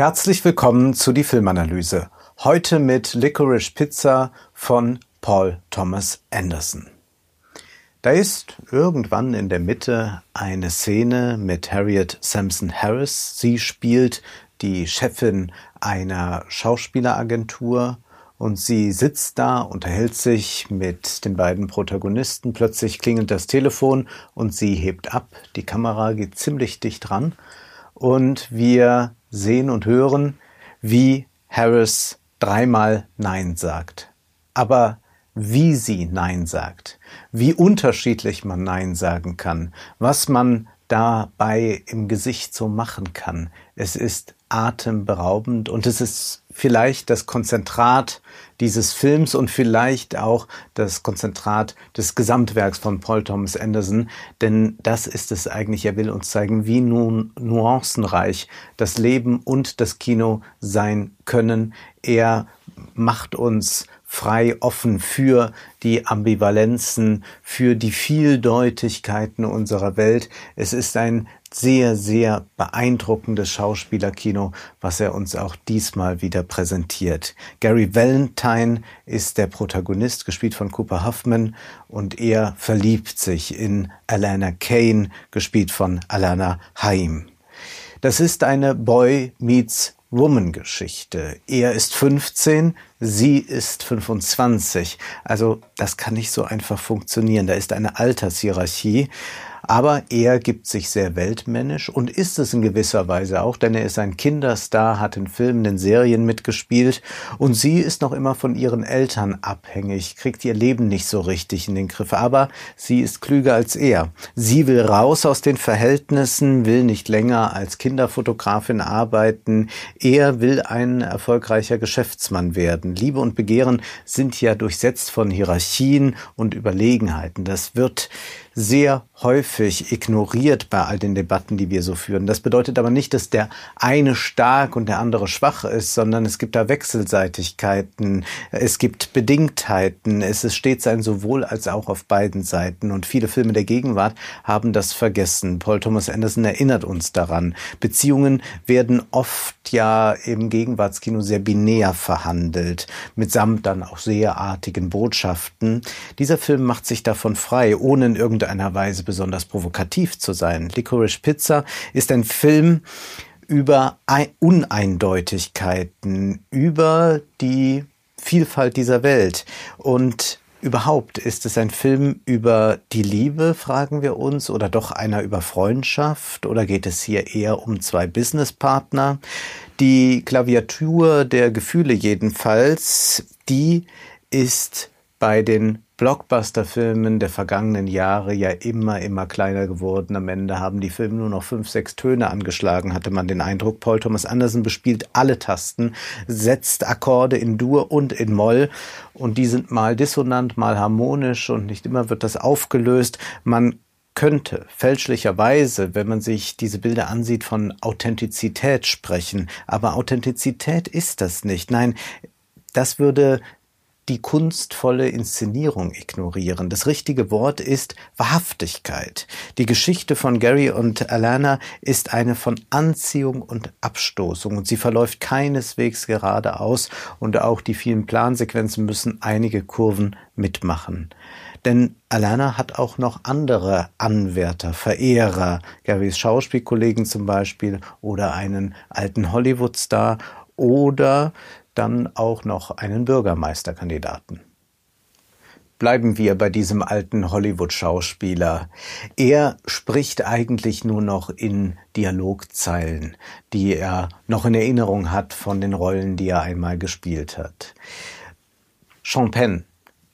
Herzlich willkommen zu die Filmanalyse. Heute mit Licorice Pizza von Paul Thomas Anderson. Da ist irgendwann in der Mitte eine Szene mit Harriet Sampson Harris. Sie spielt die Chefin einer Schauspieleragentur und sie sitzt da, unterhält sich mit den beiden Protagonisten. Plötzlich klingelt das Telefon und sie hebt ab. Die Kamera geht ziemlich dicht dran und wir sehen und hören, wie Harris dreimal Nein sagt. Aber wie sie Nein sagt, wie unterschiedlich man Nein sagen kann, was man dabei im Gesicht so machen kann. Es ist atemberaubend und es ist vielleicht das Konzentrat dieses Films und vielleicht auch das Konzentrat des Gesamtwerks von Paul Thomas Anderson, denn das ist es eigentlich. Er will uns zeigen, wie nun nuancenreich das Leben und das Kino sein können. Er macht uns frei offen für die Ambivalenzen, für die Vieldeutigkeiten unserer Welt. Es ist ein sehr, sehr beeindruckendes Schauspielerkino, was er uns auch diesmal wieder präsentiert. Gary Valentine ist der Protagonist, gespielt von Cooper Huffman, und er verliebt sich in Alana Kane, gespielt von Alana Haim. Das ist eine Boy meets Woman-Geschichte. Er ist 15, sie ist 25. Also das kann nicht so einfach funktionieren. Da ist eine Altershierarchie. Aber er gibt sich sehr weltmännisch und ist es in gewisser Weise auch, denn er ist ein Kinderstar, hat in Filmen, in Serien mitgespielt und sie ist noch immer von ihren Eltern abhängig, kriegt ihr Leben nicht so richtig in den Griff. Aber sie ist klüger als er. Sie will raus aus den Verhältnissen, will nicht länger als Kinderfotografin arbeiten. Er will ein erfolgreicher Geschäftsmann werden. Liebe und Begehren sind ja durchsetzt von Hierarchien und Überlegenheiten. Das wird sehr häufig ignoriert bei all den Debatten, die wir so führen. Das bedeutet aber nicht, dass der eine stark und der andere schwach ist, sondern es gibt da Wechselseitigkeiten, es gibt Bedingtheiten, es ist stets ein sowohl als auch auf beiden Seiten und viele Filme der Gegenwart haben das vergessen. Paul Thomas Anderson erinnert uns daran. Beziehungen werden oft ja im Gegenwartskino sehr binär verhandelt, mitsamt dann auch sehr artigen Botschaften. Dieser Film macht sich davon frei, ohne in irgendeiner Weise besonders provokativ zu sein. Licorice Pizza ist ein Film über Uneindeutigkeiten, über die Vielfalt dieser Welt und Überhaupt ist es ein Film über die Liebe, fragen wir uns, oder doch einer über Freundschaft, oder geht es hier eher um zwei Businesspartner? Die Klaviatur der Gefühle jedenfalls, die ist bei den Blockbuster-Filmen der vergangenen Jahre ja immer, immer kleiner geworden. Am Ende haben die Filme nur noch fünf, sechs Töne angeschlagen, hatte man den Eindruck. Paul Thomas Anderson bespielt alle Tasten, setzt Akkorde in Dur und in Moll und die sind mal dissonant, mal harmonisch und nicht immer wird das aufgelöst. Man könnte fälschlicherweise, wenn man sich diese Bilder ansieht, von Authentizität sprechen. Aber Authentizität ist das nicht. Nein, das würde die kunstvolle Inszenierung ignorieren. Das richtige Wort ist Wahrhaftigkeit. Die Geschichte von Gary und Alana ist eine von Anziehung und Abstoßung und sie verläuft keineswegs geradeaus und auch die vielen Plansequenzen müssen einige Kurven mitmachen. Denn Alana hat auch noch andere Anwärter, Verehrer, Garys Schauspielkollegen zum Beispiel oder einen alten Hollywood-Star oder dann auch noch einen Bürgermeisterkandidaten. Bleiben wir bei diesem alten Hollywood-Schauspieler. Er spricht eigentlich nur noch in Dialogzeilen, die er noch in Erinnerung hat von den Rollen, die er einmal gespielt hat. Penn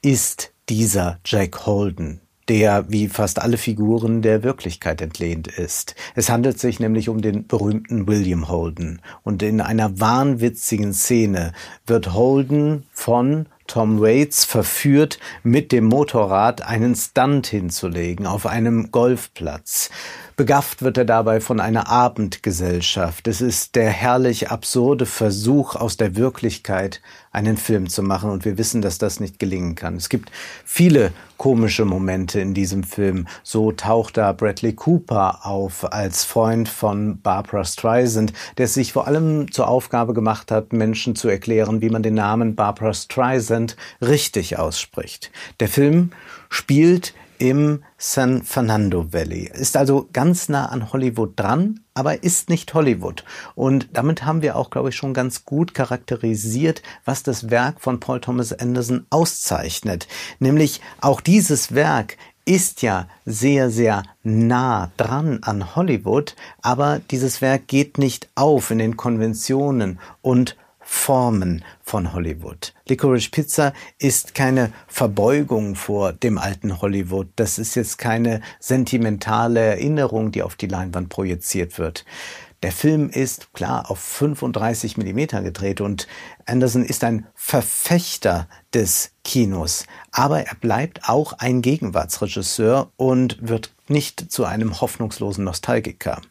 ist dieser Jack Holden, der wie fast alle Figuren der Wirklichkeit entlehnt ist. Es handelt sich nämlich um den berühmten William Holden. Und in einer wahnwitzigen Szene wird Holden von Tom Waits verführt, mit dem Motorrad einen Stunt hinzulegen auf einem Golfplatz. Begafft wird er dabei von einer Abendgesellschaft. Es ist der herrlich absurde Versuch, aus der Wirklichkeit einen Film zu machen. Und wir wissen, dass das nicht gelingen kann. Es gibt viele komische Momente in diesem Film. So taucht da Bradley Cooper auf als Freund von Barbara Streisand, der sich vor allem zur Aufgabe gemacht hat, Menschen zu erklären, wie man den Namen Barbara Streisand richtig ausspricht. Der Film spielt im San Fernando Valley. Ist also ganz nah an Hollywood dran, aber ist nicht Hollywood. Und damit haben wir auch, glaube ich, schon ganz gut charakterisiert, was das Werk von Paul Thomas Anderson auszeichnet. Nämlich auch dieses Werk ist ja sehr, sehr nah dran an Hollywood, aber dieses Werk geht nicht auf in den Konventionen und Formen von Hollywood. Licorice Pizza ist keine Verbeugung vor dem alten Hollywood. Das ist jetzt keine sentimentale Erinnerung, die auf die Leinwand projiziert wird. Der Film ist klar auf 35 Millimeter gedreht und Anderson ist ein Verfechter des Kinos. Aber er bleibt auch ein Gegenwartsregisseur und wird nicht zu einem hoffnungslosen Nostalgiker.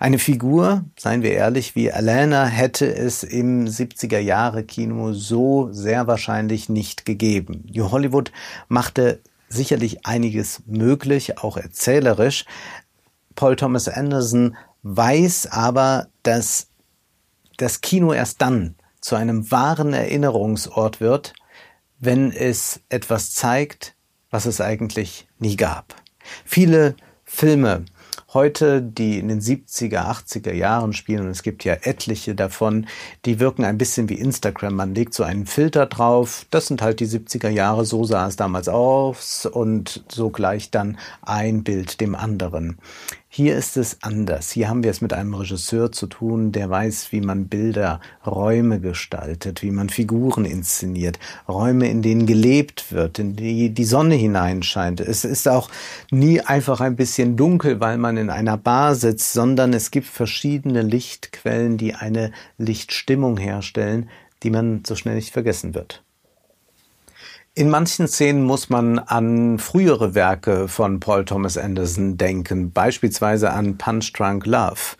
Eine Figur, seien wir ehrlich, wie Alana hätte es im 70er Jahre Kino so sehr wahrscheinlich nicht gegeben. New Hollywood machte sicherlich einiges möglich, auch erzählerisch. Paul Thomas Anderson weiß aber, dass das Kino erst dann zu einem wahren Erinnerungsort wird, wenn es etwas zeigt, was es eigentlich nie gab. Viele Filme heute, die in den 70er, 80er Jahren spielen, und es gibt ja etliche davon, die wirken ein bisschen wie Instagram. Man legt so einen Filter drauf. Das sind halt die 70er Jahre, so sah es damals aus und so gleich dann ein Bild dem anderen. Hier ist es anders. Hier haben wir es mit einem Regisseur zu tun, der weiß, wie man Bilder, Räume gestaltet, wie man Figuren inszeniert, Räume, in denen gelebt wird, in die die Sonne hineinscheint. Es ist auch nie einfach ein bisschen dunkel, weil man in einer Bar sitzt, sondern es gibt verschiedene Lichtquellen, die eine Lichtstimmung herstellen, die man so schnell nicht vergessen wird. In manchen Szenen muss man an frühere Werke von Paul Thomas Anderson denken, beispielsweise an Punch Drunk Love.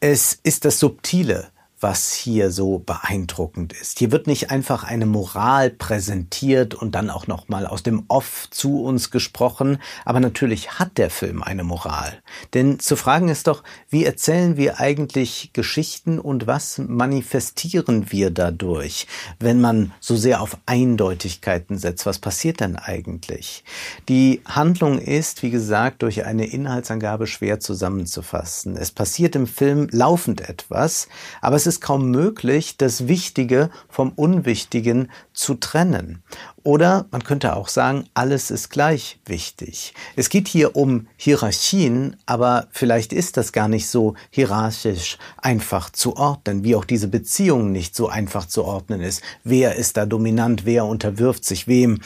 Es ist das Subtile, was hier so beeindruckend ist. Hier wird nicht einfach eine Moral präsentiert und dann auch noch mal aus dem Off zu uns gesprochen, aber natürlich hat der Film eine Moral. Denn zu fragen ist doch, wie erzählen wir eigentlich Geschichten und was manifestieren wir dadurch, wenn man so sehr auf Eindeutigkeiten setzt? Was passiert denn eigentlich? Die Handlung ist, wie gesagt, durch eine Inhaltsangabe schwer zusammenzufassen. Es passiert im Film laufend etwas, aber es es ist kaum möglich, das Wichtige vom Unwichtigen zu trennen. Oder man könnte auch sagen, alles ist gleich wichtig. Es geht hier um Hierarchien, aber vielleicht ist das gar nicht so hierarchisch einfach zu ordnen, wie auch diese Beziehung nicht so einfach zu ordnen ist. Wer ist da dominant, wer unterwirft sich wem?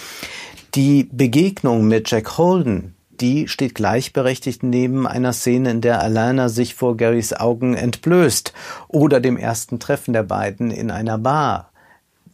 Die Begegnung mit Jack Holden, die steht gleichberechtigt neben einer Szene, in der Alana sich vor Garys Augen entblößt oder dem ersten Treffen der beiden in einer Bar.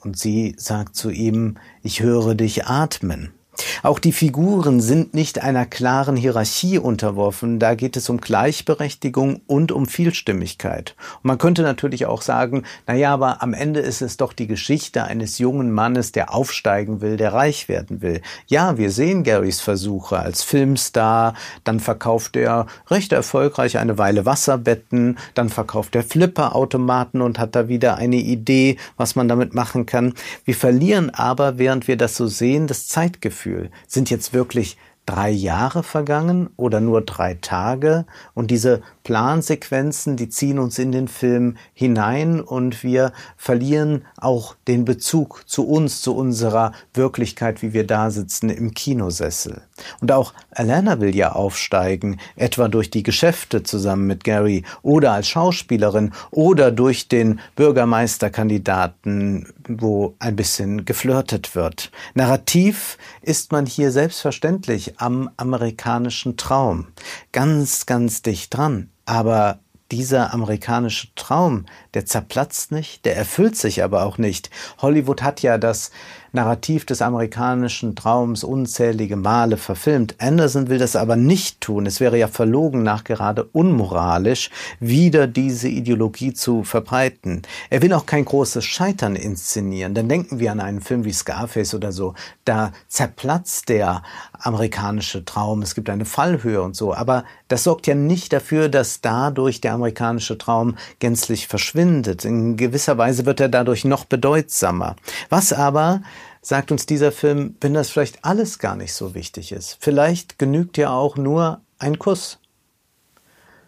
Und sie sagt zu ihm, ich höre dich atmen. Auch die Figuren sind nicht einer klaren Hierarchie unterworfen. Da geht es um Gleichberechtigung und um Vielstimmigkeit. Und man könnte natürlich auch sagen, na ja, aber am Ende ist es doch die Geschichte eines jungen Mannes, der aufsteigen will, der reich werden will. Ja, wir sehen Garys Versuche als Filmstar, dann verkauft er recht erfolgreich eine Weile Wasserbetten, dann verkauft er Flipperautomaten und hat da wieder eine Idee, was man damit machen kann. Wir verlieren aber, während wir das so sehen, das Zeitgefühl Gefühl. Sind jetzt wirklich drei Jahre vergangen oder nur drei Tage? Und diese Plansequenzen, die ziehen uns in den Film hinein und wir verlieren auch den Bezug zu uns, zu unserer Wirklichkeit, wie wir da sitzen im Kinosessel. Und auch Alana will ja aufsteigen, etwa durch die Geschäfte zusammen mit Gary oder als Schauspielerin oder durch den Bürgermeisterkandidaten, wo ein bisschen geflirtet wird. Narrativ ist man hier selbstverständlich am amerikanischen Traum. Ganz, ganz dicht dran. Aber dieser amerikanische Traum, der zerplatzt nicht, der erfüllt sich aber auch nicht. Hollywood hat ja das Narrativ des amerikanischen Traums unzählige Male verfilmt. Anderson will das aber nicht tun. Es wäre ja verlogen, nach gerade unmoralisch, wieder diese Ideologie zu verbreiten. Er will auch kein großes Scheitern inszenieren. Dann denken wir an einen Film wie Scarface oder so. Da zerplatzt der amerikanische Traum. Es gibt eine Fallhöhe und so. Aber das sorgt ja nicht dafür, dass dadurch der amerikanische Traum gänzlich verschwindet. In gewisser Weise wird er dadurch noch bedeutsamer. Was aber sagt uns dieser Film, wenn das vielleicht alles gar nicht so wichtig ist. Vielleicht genügt ja auch nur ein Kuss.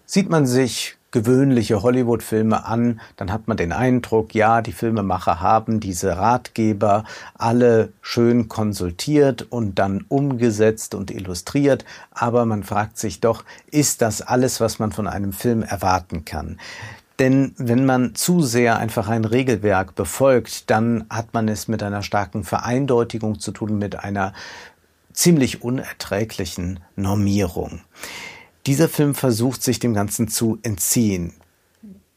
Sieht man sich gewöhnliche Hollywood-Filme an, dann hat man den Eindruck, ja, die Filmemacher haben diese Ratgeber alle schön konsultiert und dann umgesetzt und illustriert, aber man fragt sich doch, ist das alles, was man von einem Film erwarten kann? Denn wenn man zu sehr einfach ein Regelwerk befolgt, dann hat man es mit einer starken Vereindeutigung zu tun, mit einer ziemlich unerträglichen Normierung. Dieser Film versucht sich dem Ganzen zu entziehen.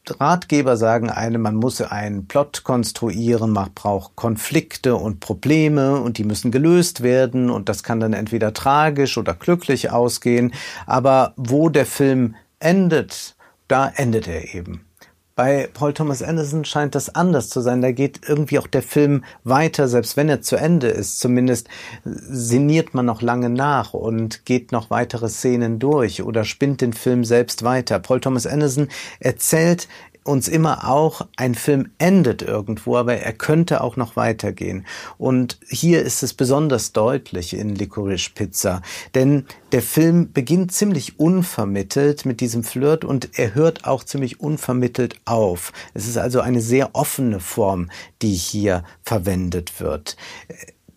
Ratgeber sagen einem, man muss einen Plot konstruieren, man braucht Konflikte und Probleme und die müssen gelöst werden und das kann dann entweder tragisch oder glücklich ausgehen. Aber wo der Film endet, da endet er eben. Bei Paul Thomas Anderson scheint das anders zu sein. Da geht irgendwie auch der Film weiter, selbst wenn er zu Ende ist. Zumindest sinniert man noch lange nach und geht noch weitere Szenen durch oder spinnt den Film selbst weiter. Paul Thomas Anderson erzählt uns immer auch, ein Film endet irgendwo, aber er könnte auch noch weitergehen. Und hier ist es besonders deutlich in Licorice Pizza, denn der Film beginnt ziemlich unvermittelt mit diesem Flirt und er hört auch ziemlich unvermittelt auf. Es ist also eine sehr offene Form, die hier verwendet wird.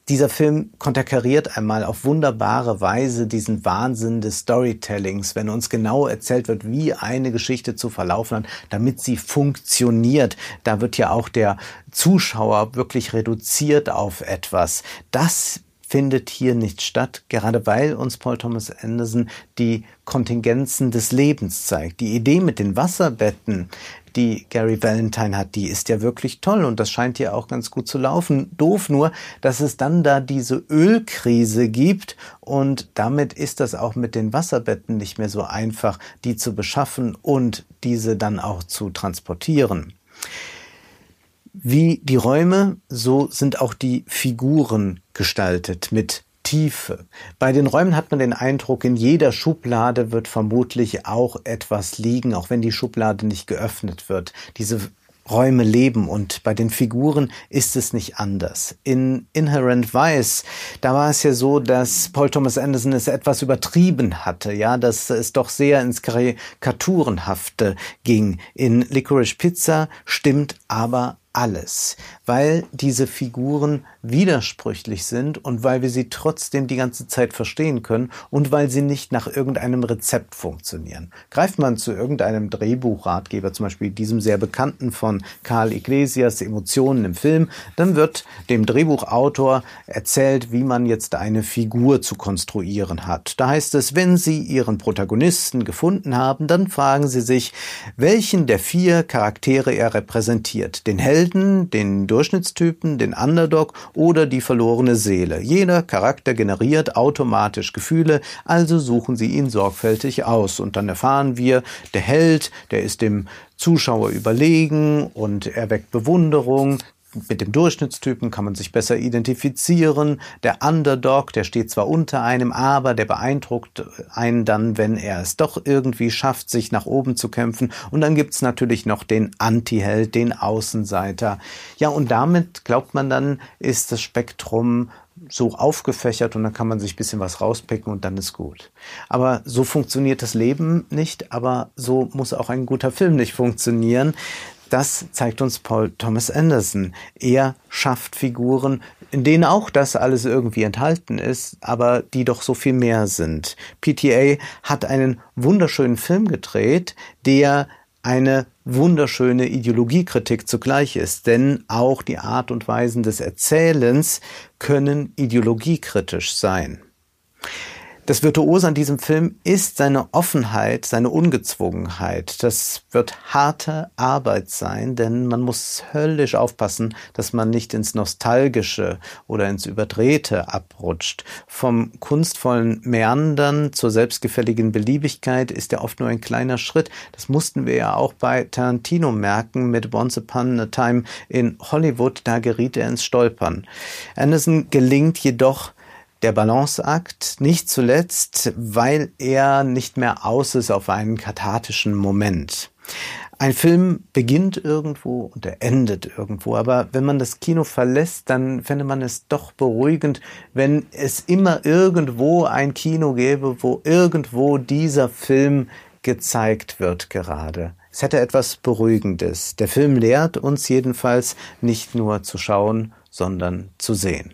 Dieser Film konterkariert einmal auf wunderbare Weise diesen Wahnsinn des Storytellings, wenn uns genau erzählt wird, wie eine Geschichte zu verlaufen hat, damit sie funktioniert. Da wird ja auch der Zuschauer wirklich reduziert auf etwas. Das findet hier nicht statt, gerade weil uns Paul Thomas Anderson die Kontingenzen des Lebens zeigt. Die Idee mit den Wasserbetten, die Gary Valentine hat, die ist ja wirklich toll und das scheint ja auch ganz gut zu laufen. Doof nur, dass es dann da diese Ölkrise gibt und damit ist das auch mit den Wasserbetten nicht mehr so einfach, die zu beschaffen und diese dann auch zu transportieren. Wie die Räume, so sind auch die Figuren gestaltet mit Tiefe. Bei den Räumen hat man den Eindruck, in jeder Schublade wird vermutlich auch etwas liegen, auch wenn die Schublade nicht geöffnet wird. Diese Räume leben und bei den Figuren ist es nicht anders. In Inherent Vice, da war es ja so, dass Paul Thomas Anderson es etwas übertrieben hatte, ja, dass es doch sehr ins Karikaturenhafte ging. In Licorice Pizza stimmt aber alles, weil diese Figuren widersprüchlich sind und weil wir sie trotzdem die ganze Zeit verstehen können und weil sie nicht nach irgendeinem Rezept funktionieren. Greift man zu irgendeinem Drehbuchratgeber, zum Beispiel diesem sehr bekannten von Karl Iglesias Emotionen im Film, dann wird dem Drehbuchautor erzählt, wie man jetzt eine Figur zu konstruieren hat. Da heißt es, wenn Sie Ihren Protagonisten gefunden haben, dann fragen Sie sich, welchen der vier Charaktere er repräsentiert. Den Held Helden, den Durchschnittstypen, den Underdog oder die verlorene Seele. Jeder Charakter generiert automatisch Gefühle, also suchen Sie ihn sorgfältig aus. Und dann erfahren wir, der Held, der ist dem Zuschauer überlegen und er weckt Bewunderung mit dem Durchschnittstypen kann man sich besser identifizieren. Der Underdog, der steht zwar unter einem, aber der beeindruckt einen dann, wenn er es doch irgendwie schafft, sich nach oben zu kämpfen. Und dann gibt's natürlich noch den Anti-Held, den Außenseiter. Ja, und damit glaubt man dann, ist das Spektrum so aufgefächert und dann kann man sich bisschen was rauspicken und dann ist gut. Aber so funktioniert das Leben nicht, aber so muss auch ein guter Film nicht funktionieren. Das zeigt uns Paul Thomas Anderson. Er schafft Figuren, in denen auch das alles irgendwie enthalten ist, aber die doch so viel mehr sind. PTA hat einen wunderschönen Film gedreht, der eine wunderschöne Ideologiekritik zugleich ist, denn auch die Art und Weisen des Erzählens können ideologiekritisch sein. Das Virtuose an diesem Film ist seine Offenheit, seine Ungezwungenheit. Das wird harte Arbeit sein, denn man muss höllisch aufpassen, dass man nicht ins Nostalgische oder ins Überdrehte abrutscht. Vom kunstvollen Meandern zur selbstgefälligen Beliebigkeit ist ja oft nur ein kleiner Schritt. Das mussten wir ja auch bei Tarantino merken mit Once Upon a Time in Hollywood. Da geriet er ins Stolpern. Anderson gelingt jedoch der Balanceakt, nicht zuletzt, weil er nicht mehr aus ist auf einen kathartischen Moment. Ein Film beginnt irgendwo und er endet irgendwo, aber wenn man das Kino verlässt, dann fände man es doch beruhigend, wenn es immer irgendwo ein Kino gäbe, wo irgendwo dieser Film gezeigt wird gerade. Es hätte etwas Beruhigendes. Der Film lehrt uns jedenfalls nicht nur zu schauen, sondern zu sehen.